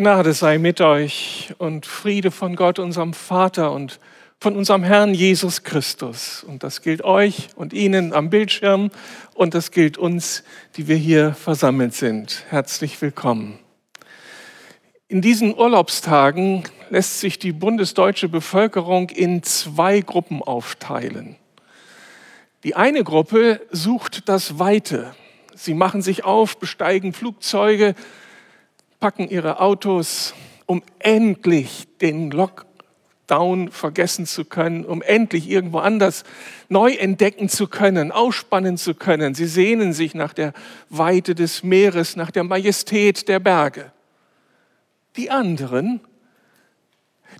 Gnade sei mit euch und Friede von Gott, unserem Vater und von unserem Herrn Jesus Christus. Und das gilt euch und Ihnen am Bildschirm und das gilt uns, die wir hier versammelt sind. Herzlich willkommen. In diesen Urlaubstagen lässt sich die bundesdeutsche Bevölkerung in zwei Gruppen aufteilen. Die eine Gruppe sucht das Weite. Sie machen sich auf, besteigen Flugzeuge, packen ihre Autos, um endlich den Lockdown vergessen zu können, um endlich irgendwo anders neu entdecken zu können, ausspannen zu können. Sie sehnen sich nach der Weite des Meeres, nach der Majestät der Berge. Die anderen,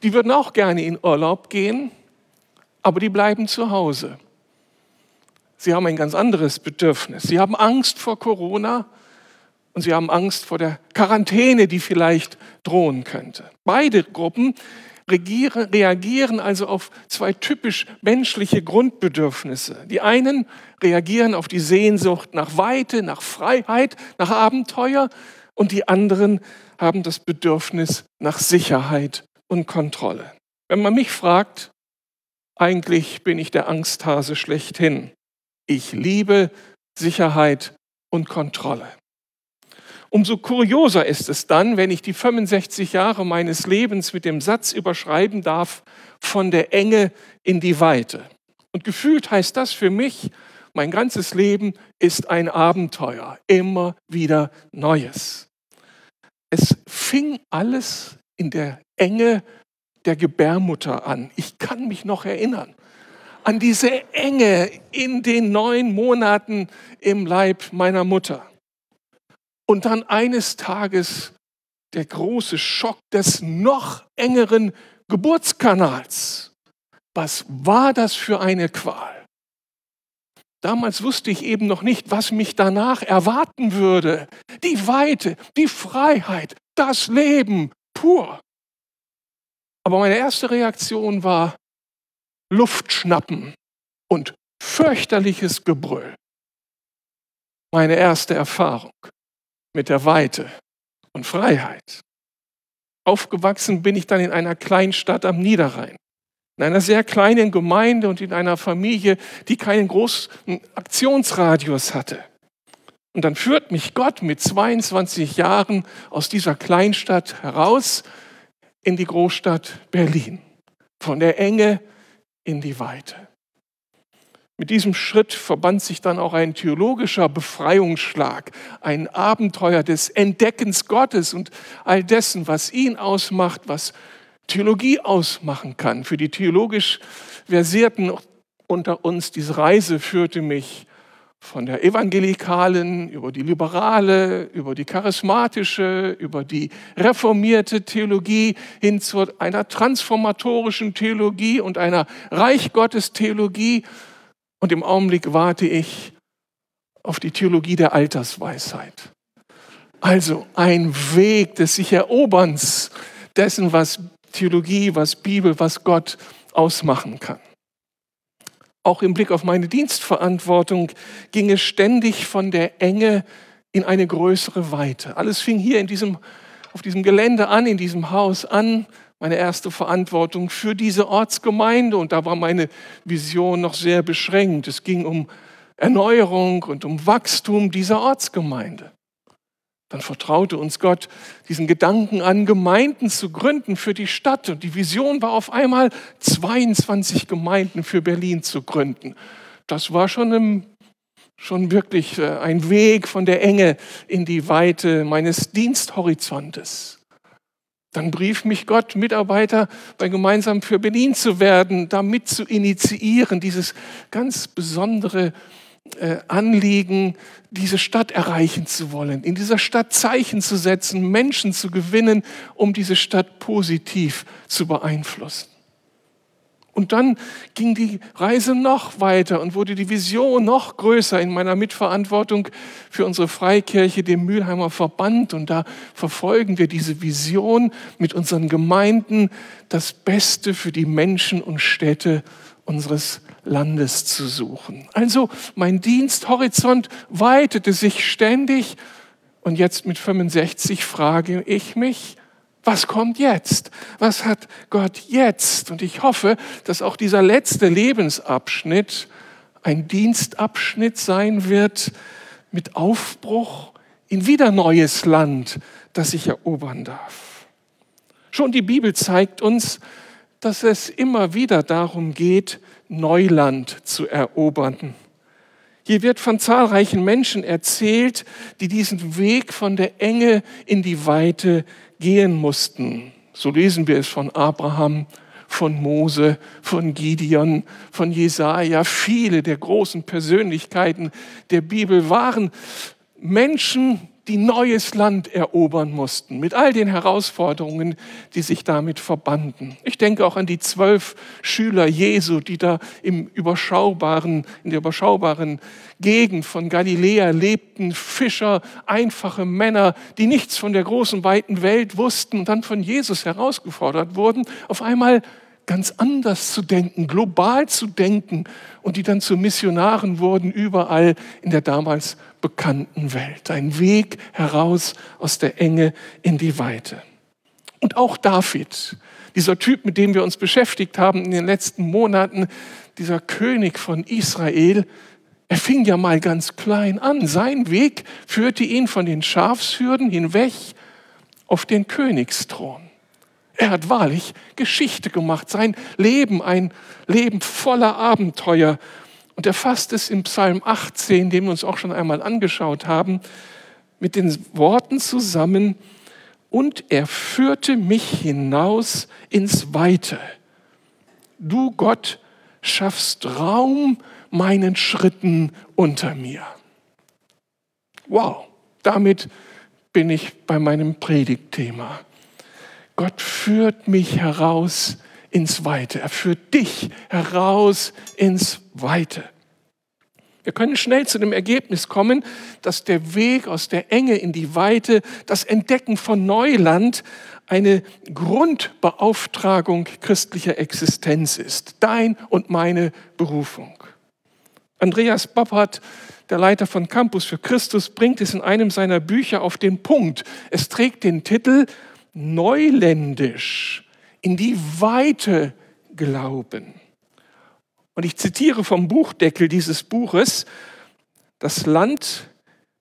die würden auch gerne in Urlaub gehen, aber die bleiben zu Hause. Sie haben ein ganz anderes Bedürfnis. Sie haben Angst vor Corona und sie haben Angst vor der Quarantäne, die vielleicht drohen könnte. Beide Gruppen reagieren also auf zwei typisch menschliche Grundbedürfnisse. Die einen reagieren auf die Sehnsucht nach Weite, nach Freiheit, nach Abenteuer und die anderen haben das Bedürfnis nach Sicherheit und Kontrolle. Wenn man mich fragt, eigentlich bin ich der Angsthase schlechthin. Ich liebe Sicherheit und Kontrolle. Umso kurioser ist es dann, wenn ich die 65 Jahre meines Lebens mit dem Satz überschreiben darf, von der Enge in die Weite. Und gefühlt heißt das für mich, mein ganzes Leben ist ein Abenteuer, immer wieder Neues. Es fing alles in der Enge der Gebärmutter an. Ich kann mich noch erinnern an diese Enge in den neun Monaten im Leib meiner Mutter. Und dann eines Tages der große Schock des noch engeren Geburtskanals. Was war das für eine Qual? Damals wusste ich eben noch nicht, was mich danach erwarten würde. Die Weite, die Freiheit, das Leben pur. Aber meine erste Reaktion war Luft schnappen und fürchterliches Gebrüll. Meine erste Erfahrung mit der Weite und Freiheit. Aufgewachsen bin ich dann in einer Kleinstadt am Niederrhein, in einer sehr kleinen Gemeinde und in einer Familie, die keinen großen Aktionsradius hatte. Und dann führt mich Gott mit 22 Jahren aus dieser Kleinstadt heraus in die Großstadt Berlin. Von der Enge in die Weite. Mit diesem Schritt verband sich dann auch ein theologischer Befreiungsschlag, ein Abenteuer des Entdeckens Gottes und all dessen, was ihn ausmacht, was Theologie ausmachen kann. Für die theologisch Versierten unter uns, diese Reise führte mich von der evangelikalen über die liberale, über die charismatische, über die reformierte Theologie hin zu einer transformatorischen Theologie und einer Reich Gottes Theologie und im Augenblick warte ich auf die Theologie der Altersweisheit. Also ein Weg des sich Eroberns dessen, was Theologie, was Bibel, was Gott ausmachen kann. Auch im Blick auf meine Dienstverantwortung ging es ständig von der Enge in eine größere Weite. Alles fing hier in diesem, auf diesem Gelände an, in diesem Haus an, meine erste Verantwortung für diese Ortsgemeinde und da war meine Vision noch sehr beschränkt. Es ging um Erneuerung und um Wachstum dieser Ortsgemeinde. Dann vertraute uns Gott diesen Gedanken an, Gemeinden zu gründen für die Stadt. Und die Vision war auf einmal, 22 Gemeinden für Berlin zu gründen. Das war schon, im, schon wirklich äh, ein Weg von der Enge in die Weite meines Diensthorizontes. Dann brief mich Gott, Mitarbeiter bei Gemeinsam für Berlin zu werden, damit zu initiieren, dieses ganz besondere äh, Anliegen, diese Stadt erreichen zu wollen, in dieser Stadt Zeichen zu setzen, Menschen zu gewinnen, um diese Stadt positiv zu beeinflussen. Und dann ging die Reise noch weiter und wurde die Vision noch größer in meiner Mitverantwortung für unsere Freikirche, dem Mülheimer Verband. Und da verfolgen wir diese Vision mit unseren Gemeinden, das Beste für die Menschen und Städte unseres Landes zu suchen. Also mein Diensthorizont weitete sich ständig und jetzt mit 65 frage ich mich, Was kommt jetzt? Was hat Gott jetzt? Und ich hoffe, dass auch dieser letzte Lebensabschnitt ein Dienstabschnitt sein wird mit Aufbruch in wieder neues Land, das ich erobern darf. Schon die Bibel zeigt uns, dass es immer wieder darum geht, Neuland zu erobern. Hier wird von zahlreichen Menschen erzählt, die diesen Weg von der Enge in die Weite gehen mussten. So lesen wir es von Abraham, von Mose, von Gideon, von Jesaja. Viele der großen Persönlichkeiten der Bibel waren Menschen, die neues Land erobern mussten, mit all den Herausforderungen, die sich damit verbanden. Ich denke auch an die zwölf Schüler Jesu, die da im überschaubaren, in der überschaubaren Gegend von Galiläa lebten, Fischer, einfache Männer, die nichts von der großen, weiten Welt wussten und dann von Jesus herausgefordert wurden, auf einmal ganz anders zu denken, global zu denken und die dann zu Missionaren wurden überall in der damals bekannten Welt. Ein Weg heraus aus der Enge in die Weite. Und auch David, dieser Typ, mit dem wir uns beschäftigt haben in den letzten Monaten, dieser König von Israel, er fing ja mal ganz klein an. Sein Weg führte ihn von den Schafshürden hinweg auf den Königsthron. Er hat wahrlich Geschichte gemacht, sein Leben, ein Leben voller Abenteuer. Und er fasst es im Psalm 18, den wir uns auch schon einmal angeschaut haben, mit den Worten zusammen, und er führte mich hinaus ins Weite. Du Gott schaffst Raum meinen Schritten unter mir. Wow, damit bin ich bei meinem Predigtthema. Gott führt mich heraus ins Weite. Er führt dich heraus ins Weite. Wir können schnell zu dem Ergebnis kommen, dass der Weg aus der Enge in die Weite, das Entdecken von Neuland, eine Grundbeauftragung christlicher Existenz ist. Dein und meine Berufung. Andreas Boppert, der Leiter von Campus für Christus, bringt es in einem seiner Bücher auf den Punkt. Es trägt den Titel neuländisch in die Weite glauben. Und ich zitiere vom Buchdeckel dieses Buches, das Land,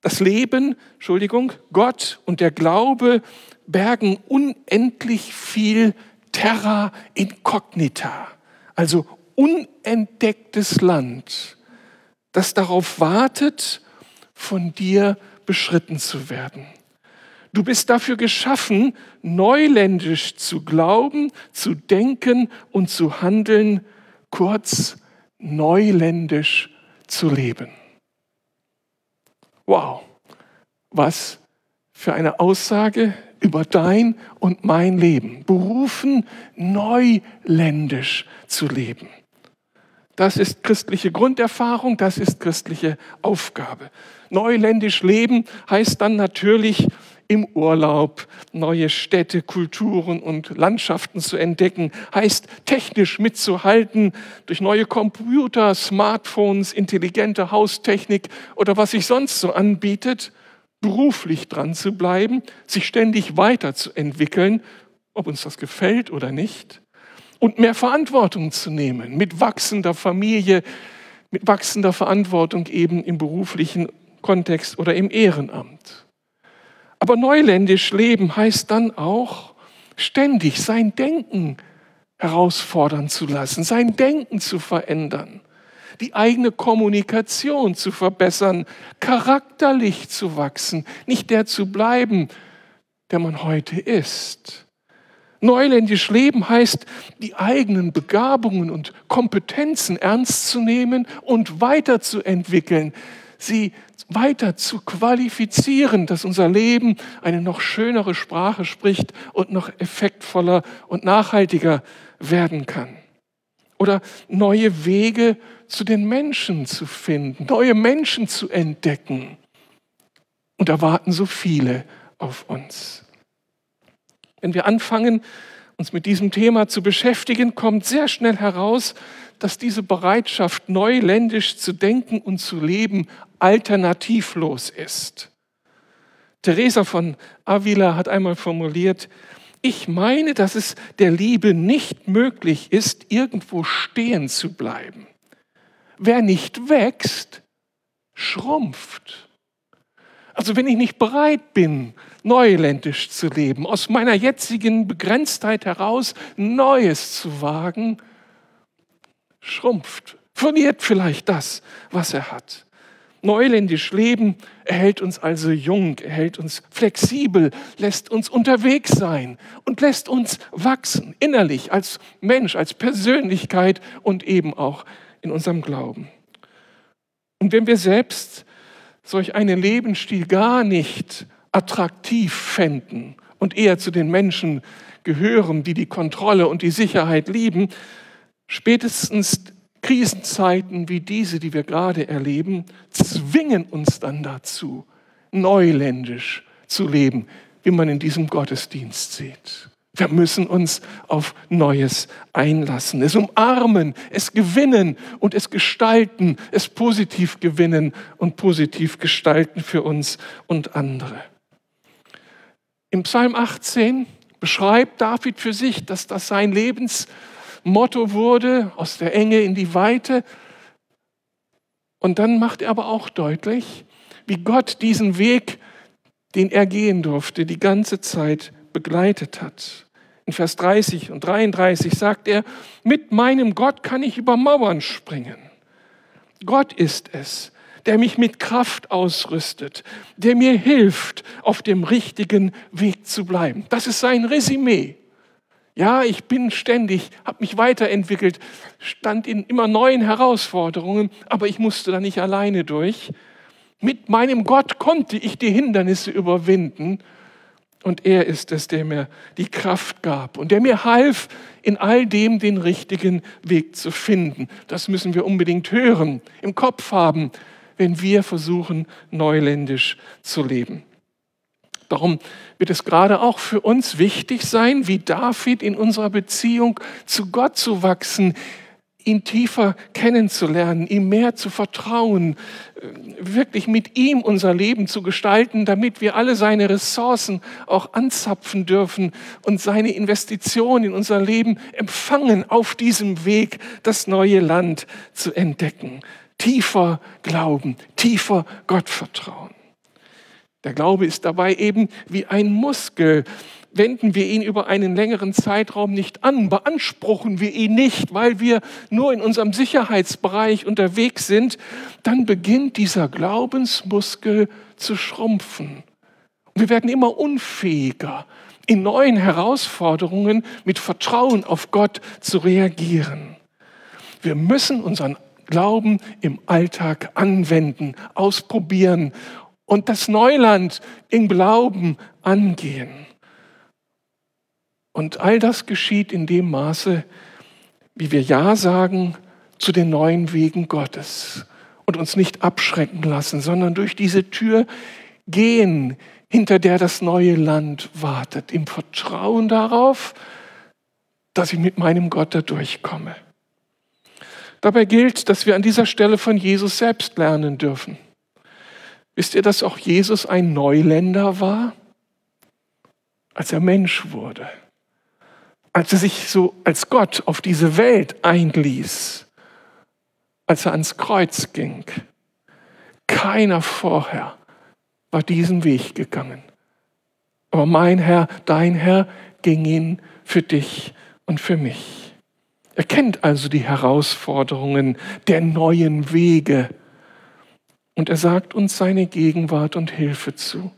das Leben, Entschuldigung, Gott und der Glaube bergen unendlich viel Terra incognita, also unentdecktes Land, das darauf wartet, von dir beschritten zu werden. Du bist dafür geschaffen, neuländisch zu glauben, zu denken und zu handeln, kurz neuländisch zu leben. Wow, was für eine Aussage über dein und mein Leben. Berufen, neuländisch zu leben. Das ist christliche Grunderfahrung, das ist christliche Aufgabe. Neuländisch leben heißt dann natürlich im Urlaub neue Städte, Kulturen und Landschaften zu entdecken, heißt technisch mitzuhalten durch neue Computer, Smartphones, intelligente Haustechnik oder was sich sonst so anbietet, beruflich dran zu bleiben, sich ständig weiterzuentwickeln, ob uns das gefällt oder nicht, und mehr Verantwortung zu nehmen mit wachsender Familie, mit wachsender Verantwortung eben im beruflichen Kontext oder im Ehrenamt. Aber neuländisch leben heißt dann auch, ständig sein Denken herausfordern zu lassen, sein Denken zu verändern, die eigene Kommunikation zu verbessern, charakterlich zu wachsen, nicht der zu bleiben, der man heute ist. Neuländisch leben heißt, die eigenen Begabungen und Kompetenzen ernst zu nehmen und weiterzuentwickeln, sie weiter zu qualifizieren, dass unser Leben eine noch schönere Sprache spricht und noch effektvoller und nachhaltiger werden kann. Oder neue Wege zu den Menschen zu finden, neue Menschen zu entdecken. Und da warten so viele auf uns. Wenn wir anfangen, uns mit diesem Thema zu beschäftigen, kommt sehr schnell heraus, dass diese Bereitschaft, neuländisch zu denken und zu leben, alternativlos ist. Teresa von Avila hat einmal formuliert, Ich meine, dass es der Liebe nicht möglich ist, irgendwo stehen zu bleiben. Wer nicht wächst, schrumpft. Also wenn ich nicht bereit bin, neuländisch zu leben, aus meiner jetzigen Begrenztheit heraus Neues zu wagen, schrumpft, verliert vielleicht das, was er hat. Neuländisch leben erhält uns also jung, erhält uns flexibel, lässt uns unterwegs sein und lässt uns wachsen, innerlich, als Mensch, als Persönlichkeit und eben auch in unserem Glauben. Und wenn wir selbst solch einen Lebensstil gar nicht attraktiv fänden und eher zu den Menschen gehören, die die Kontrolle und die Sicherheit lieben, spätestens Krisenzeiten wie diese, die wir gerade erleben, zwingen uns dann dazu, neuländisch zu leben, wie man in diesem Gottesdienst sieht. Wir müssen uns auf Neues einlassen, es umarmen, es gewinnen und es gestalten, es positiv gewinnen und positiv gestalten für uns und andere. Im Psalm 18 beschreibt David für sich, dass das sein Lebensmotto wurde, aus der Enge in die Weite. Und dann macht er aber auch deutlich, wie Gott diesen Weg, den er gehen durfte, die ganze Zeit begleitet hat. In Vers 30 und 33 sagt er, mit meinem Gott kann ich über Mauern springen. Gott ist es, der mich mit Kraft ausrüstet, der mir hilft, auf dem richtigen Weg zu bleiben. Das ist sein Resümee. Ja, ich bin ständig, habe mich weiterentwickelt, stand in immer neuen Herausforderungen, aber ich musste da nicht alleine durch. Mit meinem Gott konnte ich die Hindernisse überwinden und er ist es, der mir die Kraft gab und der mir half, in all dem den richtigen Weg zu finden. Das müssen wir unbedingt hören, im Kopf haben, wenn wir versuchen, neuländisch zu leben. Darum wird es gerade auch für uns wichtig sein, wie David in unserer Beziehung zu Gott zu wachsen, ihn tiefer kennenzulernen, ihm mehr zu vertrauen, äh, wirklich mit ihm unser Leben zu gestalten, damit wir alle seine Ressourcen auch anzapfen dürfen und seine Investition in unser Leben empfangen, auf diesem Weg das neue Land zu entdecken tiefer Glauben, tiefer Gottvertrauen. Der Glaube ist dabei eben wie ein Muskel. Wenden wir ihn über einen längeren Zeitraum nicht an, beanspruchen wir ihn nicht, weil wir nur in unserem Sicherheitsbereich unterwegs sind, dann beginnt dieser Glaubensmuskel zu schrumpfen. Wir werden immer unfähiger, in neuen Herausforderungen mit Vertrauen auf Gott zu reagieren. Wir müssen unseren Glauben im Alltag anwenden, ausprobieren und das Neuland im Glauben angehen. Und all das geschieht in dem Maße, wie wir Ja sagen zu den neuen Wegen Gottes und uns nicht abschrecken lassen, sondern durch diese Tür gehen, hinter der das neue Land wartet, im Vertrauen darauf, dass ich mit meinem Gott da durchkomme. Dabei gilt, dass wir an dieser Stelle von Jesus selbst lernen dürfen. Wisst ihr, dass auch Jesus ein Neuländer war, als er Mensch wurde? Als er sich so als Gott auf diese Welt einließ, als er ans Kreuz ging. Keiner vorher war diesen Weg gegangen. Aber mein Herr, dein Herr ging ihn für dich und für mich. Er kennt also die Herausforderungen der neuen Wege und er sagt uns seine Gegenwart und Hilfe zu.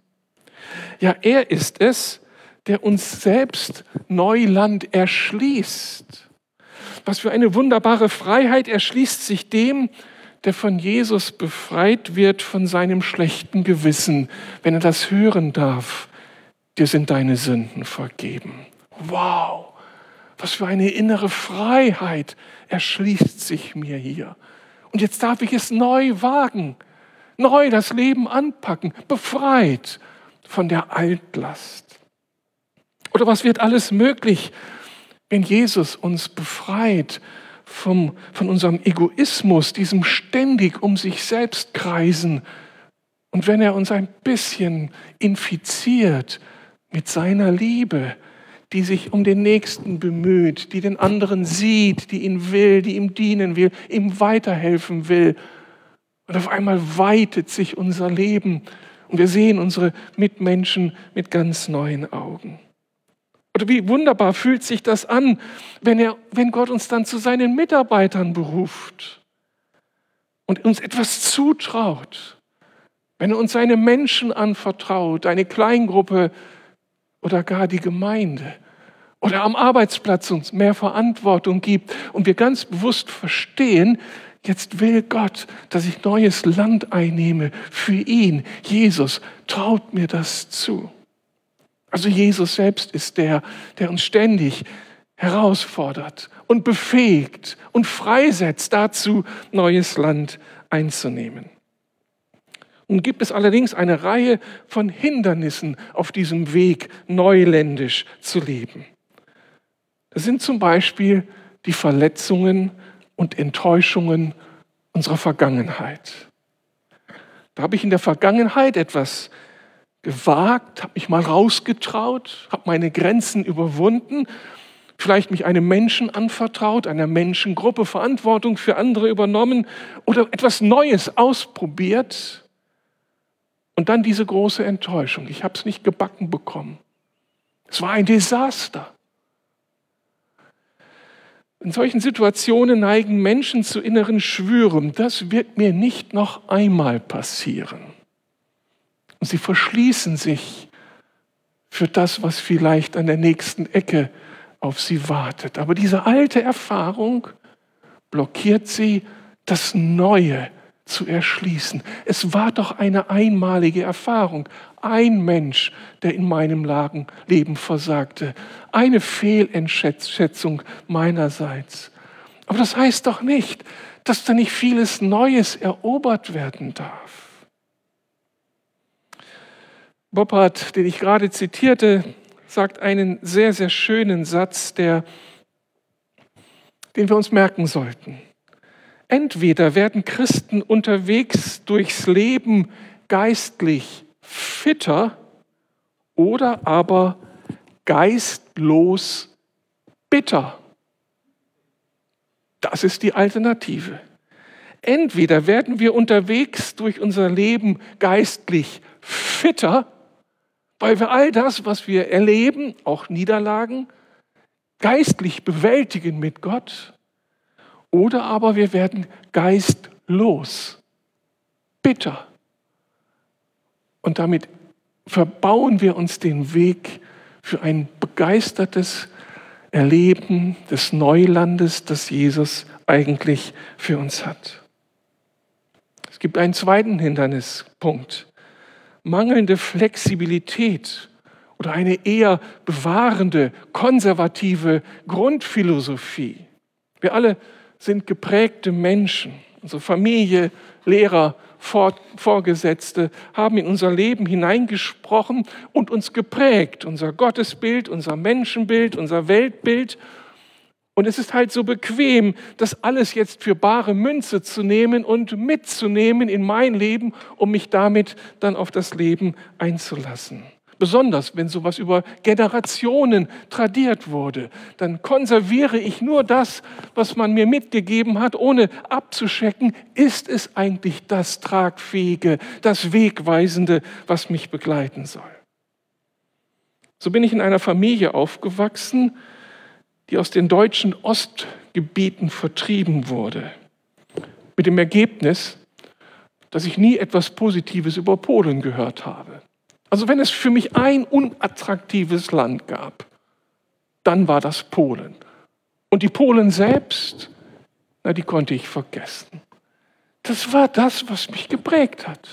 Ja, er ist es, der uns selbst Neuland erschließt. Was für eine wunderbare Freiheit erschließt sich dem, der von Jesus befreit wird von seinem schlechten Gewissen, wenn er das hören darf. Dir sind deine Sünden vergeben. Wow! Was für eine innere Freiheit erschließt sich mir hier. Und jetzt darf ich es neu wagen, neu das Leben anpacken, befreit von der Altlast. Oder was wird alles möglich, wenn Jesus uns befreit vom, von unserem Egoismus, diesem ständig um sich selbst kreisen und wenn er uns ein bisschen infiziert mit seiner Liebe, die sich um den Nächsten bemüht, die den anderen sieht, die ihn will, die ihm dienen will, ihm weiterhelfen will. Und auf einmal weitet sich unser Leben und wir sehen unsere Mitmenschen mit ganz neuen Augen. Oder wie wunderbar fühlt sich das an, wenn, er, wenn Gott uns dann zu seinen Mitarbeitern beruft und uns etwas zutraut. Wenn er uns seine Menschen anvertraut, eine Kleingruppe oder gar die Gemeinde oder am Arbeitsplatz uns mehr Verantwortung gibt und wir ganz bewusst verstehen, jetzt will Gott, dass ich neues Land einnehme für ihn. Jesus traut mir das zu. Also Jesus selbst ist der, der uns ständig herausfordert und befähigt und freisetzt dazu, neues Land einzunehmen. Nun gibt es allerdings eine Reihe von Hindernissen auf diesem Weg, neuländisch zu leben. Das sind zum Beispiel die Verletzungen und Enttäuschungen unserer Vergangenheit. Da habe ich in der Vergangenheit etwas gewagt, habe mich mal rausgetraut, habe meine Grenzen überwunden, vielleicht mich einem Menschen anvertraut, einer Menschengruppe Verantwortung für andere übernommen oder etwas Neues ausprobiert und dann diese große Enttäuschung. Ich habe es nicht gebacken bekommen. Es war ein Desaster. In solchen Situationen neigen Menschen zu inneren Schwüren. Das wird mir nicht noch einmal passieren. Und sie verschließen sich für das, was vielleicht an der nächsten Ecke auf sie wartet. Aber diese alte Erfahrung blockiert sie, das Neue zu erschließen. Es war doch eine einmalige Erfahrung. Ein Mensch, der in meinem Leben versagte. Eine Fehlentschätzung meinerseits. Aber das heißt doch nicht, dass da nicht vieles Neues erobert werden darf. Boppard, den ich gerade zitierte, sagt einen sehr, sehr schönen Satz, der, den wir uns merken sollten. Entweder werden Christen unterwegs durchs Leben geistlich fitter oder aber geistlos bitter. Das ist die Alternative. Entweder werden wir unterwegs durch unser Leben geistlich fitter weil wir all das, was wir erleben, auch Niederlagen, geistlich bewältigen mit Gott. Oder aber wir werden geistlos, bitter. Und damit verbauen wir uns den Weg für ein begeistertes Erleben des Neulandes, das Jesus eigentlich für uns hat. Es gibt einen zweiten Hindernispunkt mangelnde Flexibilität oder eine eher bewahrende, konservative Grundphilosophie. Wir alle sind geprägte Menschen. Unsere Familie, Lehrer, Vorgesetzte haben in unser Leben hineingesprochen und uns geprägt. Unser Gottesbild, unser Menschenbild, unser Weltbild. Und es ist halt so bequem, das alles jetzt für bare Münze zu nehmen und mitzunehmen in mein Leben, um mich damit dann auf das Leben einzulassen. Besonders wenn sowas über Generationen tradiert wurde, dann konserviere ich nur das, was man mir mitgegeben hat, ohne abzuschecken, ist es eigentlich das Tragfähige, das Wegweisende, was mich begleiten soll. So bin ich in einer Familie aufgewachsen, die aus den deutschen Ostgebieten vertrieben wurde. Mit dem Ergebnis, dass ich nie etwas Positives über Polen gehört habe. Also wenn es für mich ein unattraktives Land gab, dann war das Polen. Und die Polen selbst, na, die konnte ich vergessen. Das war das, was mich geprägt hat.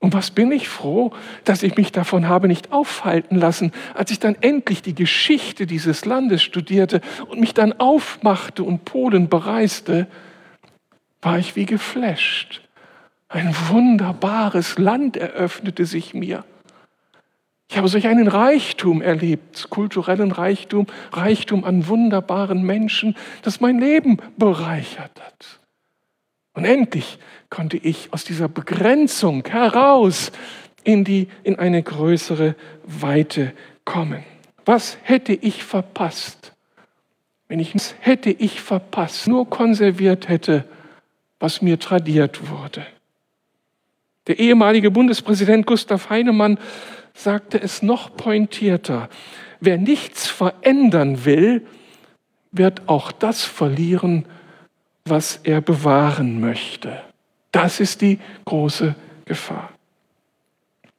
Und was bin ich froh, dass ich mich davon habe nicht aufhalten lassen, als ich dann endlich die Geschichte dieses Landes studierte und mich dann aufmachte und Polen bereiste, war ich wie geflasht. Ein wunderbares Land eröffnete sich mir. Ich habe solch einen Reichtum erlebt, kulturellen Reichtum, Reichtum an wunderbaren Menschen, das mein Leben bereichert hat. Und endlich konnte ich aus dieser Begrenzung heraus in, die, in eine größere Weite kommen. Was hätte ich verpasst, wenn ich hätte ich verpasst, nur konserviert hätte, was mir tradiert wurde? Der ehemalige Bundespräsident Gustav Heinemann sagte es noch pointierter. Wer nichts verändern will, wird auch das verlieren, was er bewahren möchte. Das ist die große Gefahr.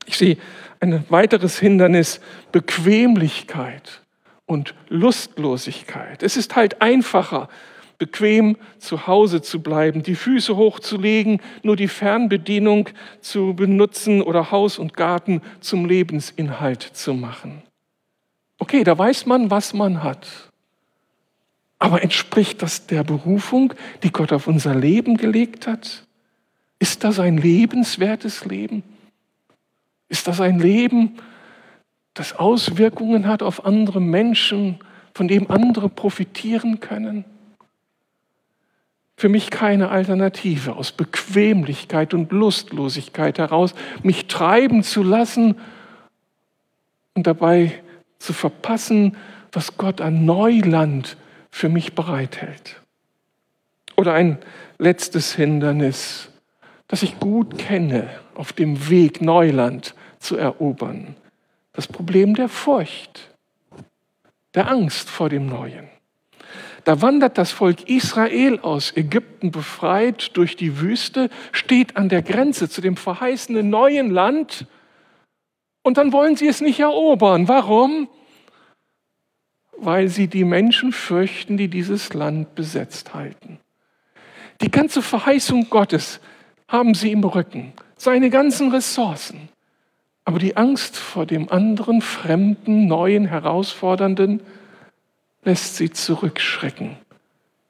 Ich sehe ein weiteres Hindernis, Bequemlichkeit und Lustlosigkeit. Es ist halt einfacher, bequem zu Hause zu bleiben, die Füße hochzulegen, nur die Fernbedienung zu benutzen oder Haus und Garten zum Lebensinhalt zu machen. Okay, da weiß man, was man hat. Aber entspricht das der Berufung, die Gott auf unser Leben gelegt hat? Ist das ein lebenswertes Leben? Ist das ein Leben, das Auswirkungen hat auf andere Menschen, von dem andere profitieren können? Für mich keine Alternative, aus Bequemlichkeit und Lustlosigkeit heraus mich treiben zu lassen und dabei zu verpassen, was Gott an Neuland für mich bereithält. Oder ein letztes Hindernis, das ich gut kenne auf dem Weg Neuland zu erobern. Das Problem der Furcht, der Angst vor dem Neuen. Da wandert das Volk Israel aus Ägypten befreit durch die Wüste, steht an der Grenze zu dem verheißenen neuen Land und dann wollen sie es nicht erobern. Warum? Weil sie die Menschen fürchten, die dieses Land besetzt halten. Die ganze Verheißung Gottes haben sie im Rücken, seine ganzen Ressourcen. Aber die Angst vor dem anderen, fremden, neuen, herausfordernden lässt sie zurückschrecken.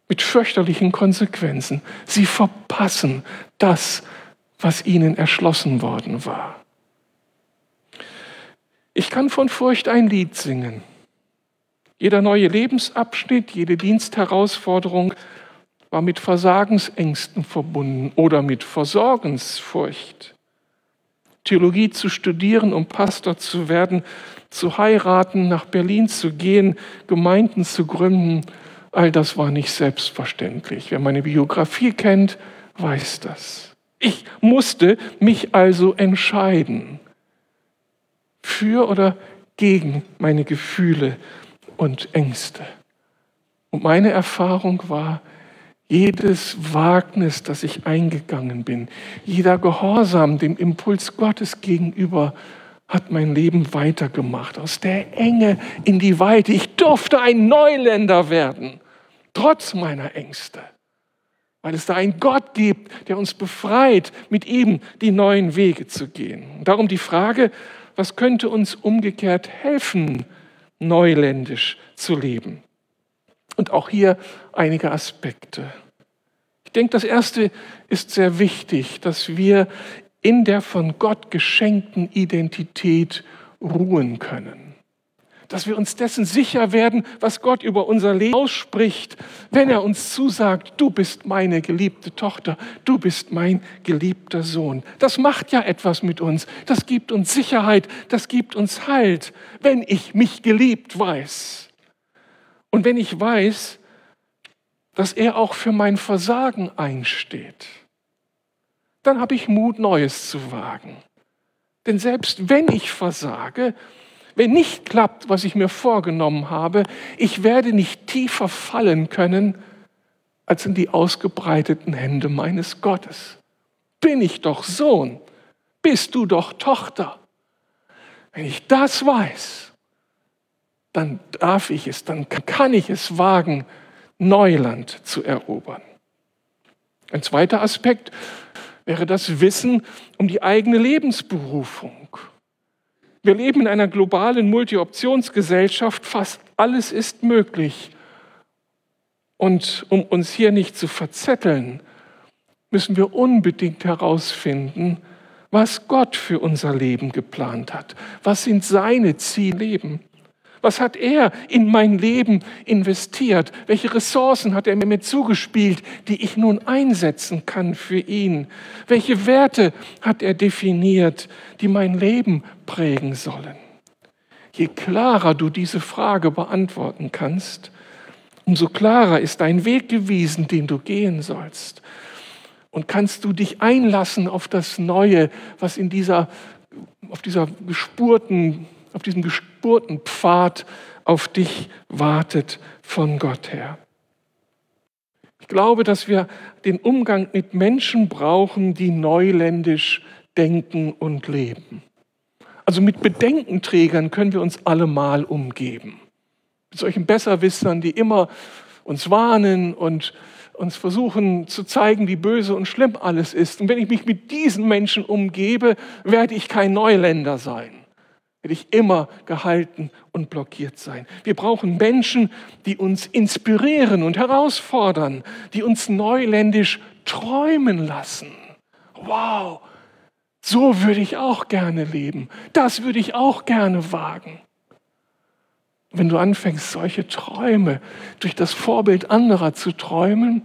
Mit fürchterlichen Konsequenzen. Sie verpassen das, was ihnen erschlossen worden war. Ich kann von Furcht ein Lied singen. Jeder neue Lebensabschnitt, jede Dienstherausforderung war mit Versagensängsten verbunden oder mit Versorgensfurcht. Theologie zu studieren, um Pastor zu werden, zu heiraten, nach Berlin zu gehen, Gemeinden zu gründen, all das war nicht selbstverständlich. Wer meine Biografie kennt, weiß das. Ich musste mich also entscheiden für oder gegen meine Gefühle und Ängste. Und meine Erfahrung war, jedes Wagnis, das ich eingegangen bin, jeder Gehorsam dem Impuls Gottes gegenüber, hat mein Leben weitergemacht. Aus der Enge in die Weite. Ich durfte ein Neuländer werden, trotz meiner Ängste. Weil es da einen Gott gibt, der uns befreit, mit ihm die neuen Wege zu gehen. Darum die Frage, was könnte uns umgekehrt helfen, neuländisch zu leben? Und auch hier einige Aspekte. Ich denke, das Erste ist sehr wichtig, dass wir in der von Gott geschenkten Identität ruhen können. Dass wir uns dessen sicher werden, was Gott über unser Leben ausspricht, wenn er uns zusagt, du bist meine geliebte Tochter, du bist mein geliebter Sohn. Das macht ja etwas mit uns. Das gibt uns Sicherheit, das gibt uns Halt, wenn ich mich geliebt weiß. Und wenn ich weiß, dass er auch für mein Versagen einsteht dann habe ich Mut, Neues zu wagen. Denn selbst wenn ich versage, wenn nicht klappt, was ich mir vorgenommen habe, ich werde nicht tiefer fallen können als in die ausgebreiteten Hände meines Gottes. Bin ich doch Sohn, bist du doch Tochter. Wenn ich das weiß, dann darf ich es, dann kann ich es wagen, Neuland zu erobern. Ein zweiter Aspekt, wäre das Wissen um die eigene Lebensberufung. Wir leben in einer globalen Multi-Optionsgesellschaft, fast alles ist möglich. Und um uns hier nicht zu verzetteln, müssen wir unbedingt herausfinden, was Gott für unser Leben geplant hat. Was sind seine Zielleben? Was hat er in mein Leben investiert? Welche Ressourcen hat er mir zugespielt, die ich nun einsetzen kann für ihn? Welche Werte hat er definiert, die mein Leben prägen sollen? je klarer du diese Frage beantworten kannst, umso klarer ist dein Weg gewesen, den du gehen sollst. Und kannst du dich einlassen auf das Neue, was in dieser, auf dieser gespurten, auf diesem gespurten Pfad auf dich wartet von Gott her. Ich glaube, dass wir den Umgang mit Menschen brauchen, die neuländisch denken und leben. Also mit Bedenkenträgern können wir uns allemal umgeben. Mit solchen Besserwissern, die immer uns warnen und uns versuchen zu zeigen, wie böse und schlimm alles ist. Und wenn ich mich mit diesen Menschen umgebe, werde ich kein Neuländer sein. Werde ich immer gehalten und blockiert sein. Wir brauchen Menschen, die uns inspirieren und herausfordern, die uns neuländisch träumen lassen. Wow, so würde ich auch gerne leben. Das würde ich auch gerne wagen. Wenn du anfängst, solche Träume durch das Vorbild anderer zu träumen,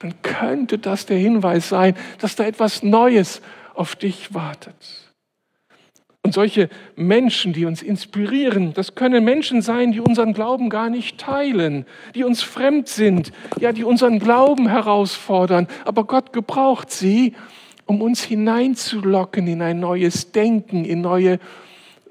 dann könnte das der Hinweis sein, dass da etwas Neues auf dich wartet. Und solche Menschen, die uns inspirieren, das können Menschen sein, die unseren Glauben gar nicht teilen, die uns fremd sind, ja, die unseren Glauben herausfordern. Aber Gott gebraucht sie, um uns hineinzulocken in ein neues Denken, in neue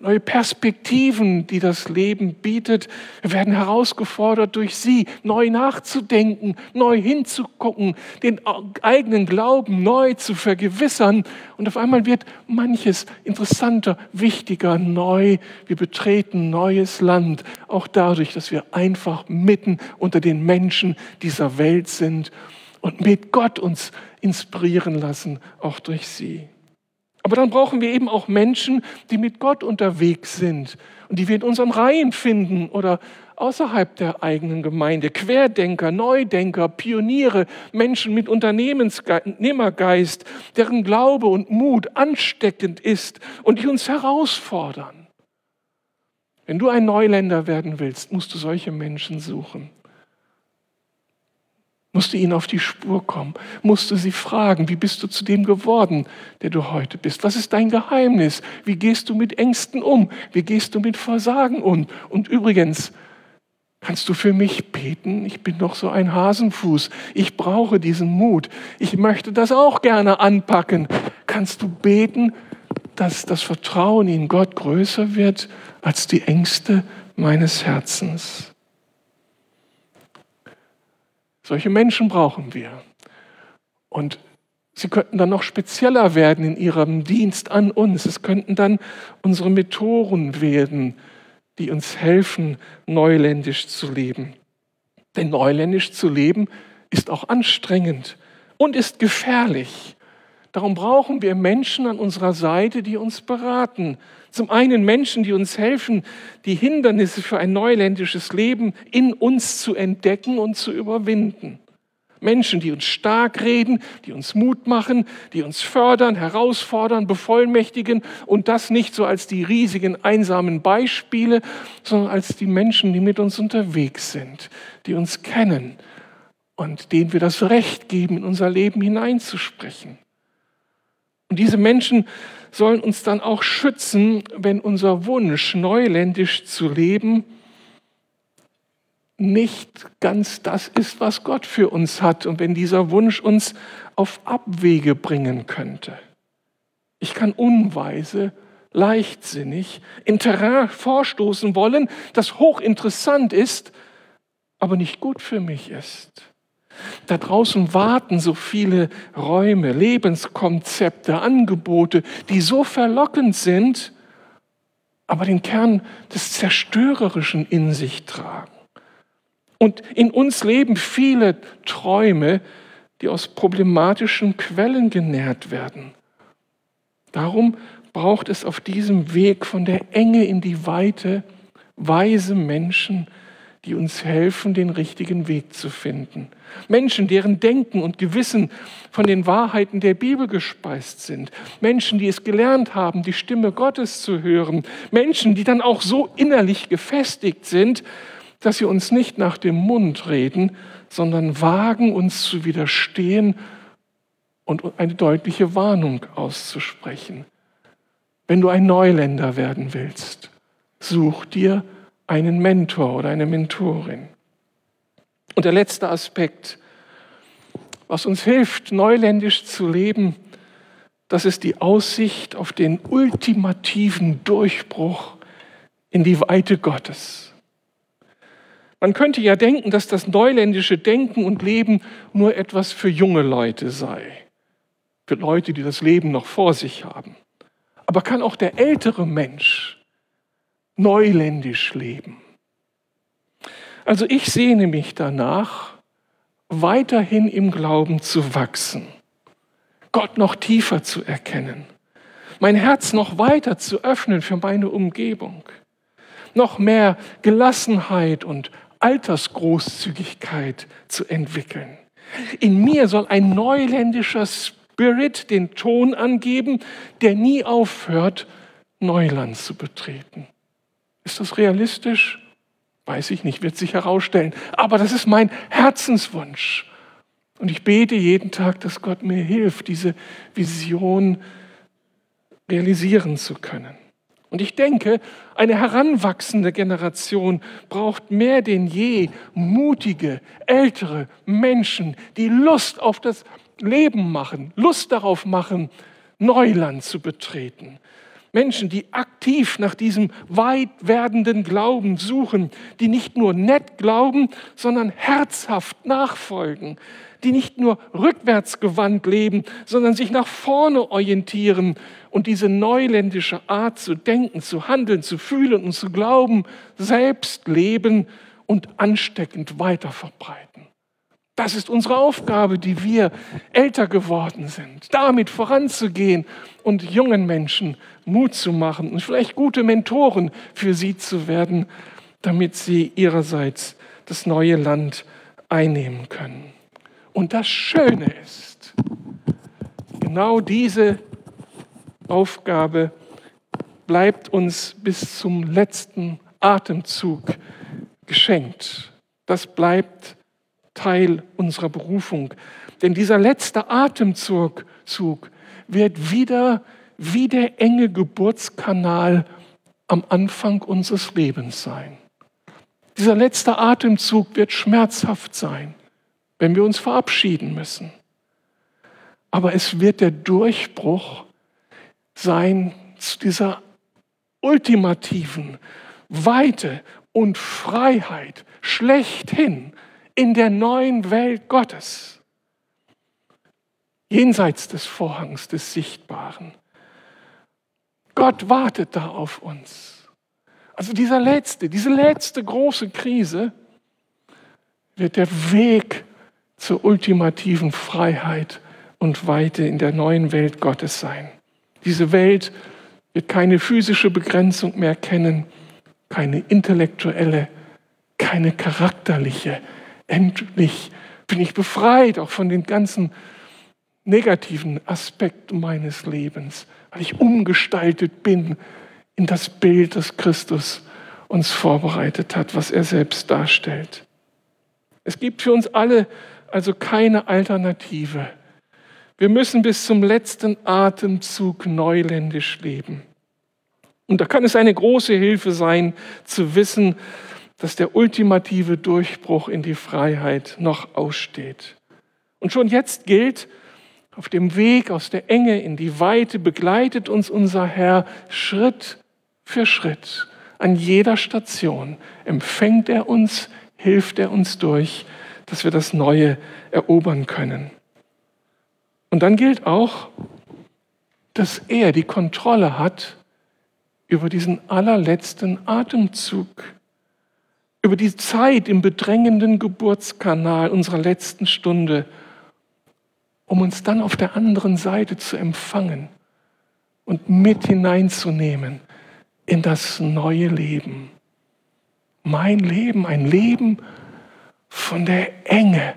neue Perspektiven, die das Leben bietet. Wir werden herausgefordert durch sie, neu nachzudenken, neu hinzugucken, den eigenen Glauben neu zu vergewissern. Und auf einmal wird manches interessanter, wichtiger, neu. Wir betreten neues Land, auch dadurch, dass wir einfach mitten unter den Menschen dieser Welt sind und mit Gott uns inspirieren lassen, auch durch sie. Aber dann brauchen wir eben auch Menschen, die mit Gott unterwegs sind und die wir in unseren Reihen finden oder außerhalb der eigenen Gemeinde. Querdenker, Neudenker, Pioniere, Menschen mit Unternehmergeist, deren Glaube und Mut ansteckend ist und die uns herausfordern. Wenn du ein Neuländer werden willst, musst du solche Menschen suchen musst du ihnen auf die Spur kommen, musst du sie fragen, wie bist du zu dem geworden, der du heute bist? Was ist dein Geheimnis? Wie gehst du mit Ängsten um? Wie gehst du mit Versagen um? Und übrigens, kannst du für mich beten? Ich bin doch so ein Hasenfuß. Ich brauche diesen Mut. Ich möchte das auch gerne anpacken. Kannst du beten, dass das Vertrauen in Gott größer wird als die Ängste meines Herzens? Solche Menschen brauchen wir. Und sie könnten dann noch spezieller werden in ihrem Dienst an uns. Es könnten dann unsere Mentoren werden, die uns helfen, neuländisch zu leben. Denn neuländisch zu leben ist auch anstrengend und ist gefährlich. Darum brauchen wir Menschen an unserer Seite, die uns beraten. Zum einen Menschen, die uns helfen, die Hindernisse für ein neuländisches Leben in uns zu entdecken und zu überwinden. Menschen, die uns stark reden, die uns Mut machen, die uns fördern, herausfordern, bevollmächtigen und das nicht so als die riesigen einsamen Beispiele, sondern als die Menschen, die mit uns unterwegs sind, die uns kennen und denen wir das Recht geben, in unser Leben hineinzusprechen. Und diese Menschen sollen uns dann auch schützen, wenn unser Wunsch, neuländisch zu leben, nicht ganz das ist, was Gott für uns hat und wenn dieser Wunsch uns auf Abwege bringen könnte. Ich kann unweise, leichtsinnig in Terrain vorstoßen wollen, das hochinteressant ist, aber nicht gut für mich ist. Da draußen warten so viele Räume, Lebenskonzepte, Angebote, die so verlockend sind, aber den Kern des Zerstörerischen in sich tragen. Und in uns leben viele Träume, die aus problematischen Quellen genährt werden. Darum braucht es auf diesem Weg von der Enge in die Weite weise Menschen, die uns helfen, den richtigen Weg zu finden. Menschen, deren Denken und Gewissen von den Wahrheiten der Bibel gespeist sind. Menschen, die es gelernt haben, die Stimme Gottes zu hören. Menschen, die dann auch so innerlich gefestigt sind, dass sie uns nicht nach dem Mund reden, sondern wagen, uns zu widerstehen und eine deutliche Warnung auszusprechen. Wenn du ein Neuländer werden willst, Such dir einen Mentor oder eine Mentorin. Und der letzte Aspekt, was uns hilft, neuländisch zu leben, das ist die Aussicht auf den ultimativen Durchbruch in die Weite Gottes. Man könnte ja denken, dass das neuländische Denken und Leben nur etwas für junge Leute sei, für Leute, die das Leben noch vor sich haben. Aber kann auch der ältere Mensch neuländisch leben? Also ich sehne mich danach, weiterhin im Glauben zu wachsen, Gott noch tiefer zu erkennen, mein Herz noch weiter zu öffnen für meine Umgebung, noch mehr Gelassenheit und Altersgroßzügigkeit zu entwickeln. In mir soll ein neuländischer Spirit den Ton angeben, der nie aufhört, Neuland zu betreten. Ist das realistisch? Weiß ich nicht, wird sich herausstellen. Aber das ist mein Herzenswunsch. Und ich bete jeden Tag, dass Gott mir hilft, diese Vision realisieren zu können. Und ich denke, eine heranwachsende Generation braucht mehr denn je mutige, ältere Menschen, die Lust auf das Leben machen, Lust darauf machen, Neuland zu betreten. Menschen, die aktiv nach diesem weit werdenden Glauben suchen, die nicht nur nett glauben, sondern herzhaft nachfolgen, die nicht nur rückwärtsgewandt leben, sondern sich nach vorne orientieren und diese neuländische Art zu denken, zu handeln, zu fühlen und zu glauben, selbst leben und ansteckend weiter verbreiten. Das ist unsere Aufgabe, die wir älter geworden sind, damit voranzugehen und jungen Menschen Mut zu machen und vielleicht gute Mentoren für sie zu werden, damit sie ihrerseits das neue Land einnehmen können. Und das Schöne ist, genau diese Aufgabe bleibt uns bis zum letzten Atemzug geschenkt. Das bleibt Teil unserer Berufung. Denn dieser letzte Atemzug Zug wird wieder wie der enge Geburtskanal am Anfang unseres Lebens sein. Dieser letzte Atemzug wird schmerzhaft sein wenn wir uns verabschieden müssen. Aber es wird der Durchbruch sein zu dieser ultimativen Weite und Freiheit schlechthin in der neuen Welt Gottes. Jenseits des Vorhangs des Sichtbaren. Gott wartet da auf uns. Also dieser letzte, diese letzte große Krise wird der Weg zur ultimativen Freiheit und Weite in der neuen Welt Gottes sein. Diese Welt wird keine physische Begrenzung mehr kennen, keine intellektuelle, keine charakterliche. Endlich bin ich befreit auch von den ganzen negativen Aspekten meines Lebens, weil ich umgestaltet bin in das Bild, das Christus uns vorbereitet hat, was er selbst darstellt. Es gibt für uns alle also keine Alternative. Wir müssen bis zum letzten Atemzug neuländisch leben. Und da kann es eine große Hilfe sein, zu wissen, dass der ultimative Durchbruch in die Freiheit noch aussteht. Und schon jetzt gilt, auf dem Weg aus der Enge in die Weite begleitet uns unser Herr Schritt für Schritt. An jeder Station empfängt er uns, hilft er uns durch dass wir das Neue erobern können. Und dann gilt auch, dass er die Kontrolle hat über diesen allerletzten Atemzug, über die Zeit im bedrängenden Geburtskanal unserer letzten Stunde, um uns dann auf der anderen Seite zu empfangen und mit hineinzunehmen in das neue Leben. Mein Leben, ein Leben, von der Enge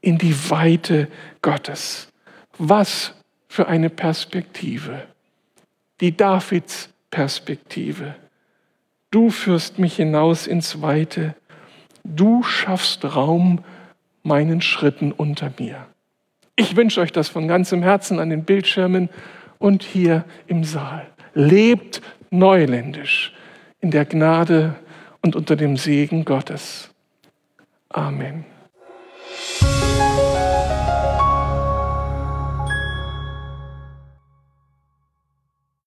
in die Weite Gottes. Was für eine Perspektive. Die Davids Perspektive. Du führst mich hinaus ins Weite. Du schaffst Raum meinen Schritten unter mir. Ich wünsche euch das von ganzem Herzen an den Bildschirmen und hier im Saal. Lebt neuländisch in der Gnade und unter dem Segen Gottes. Amen.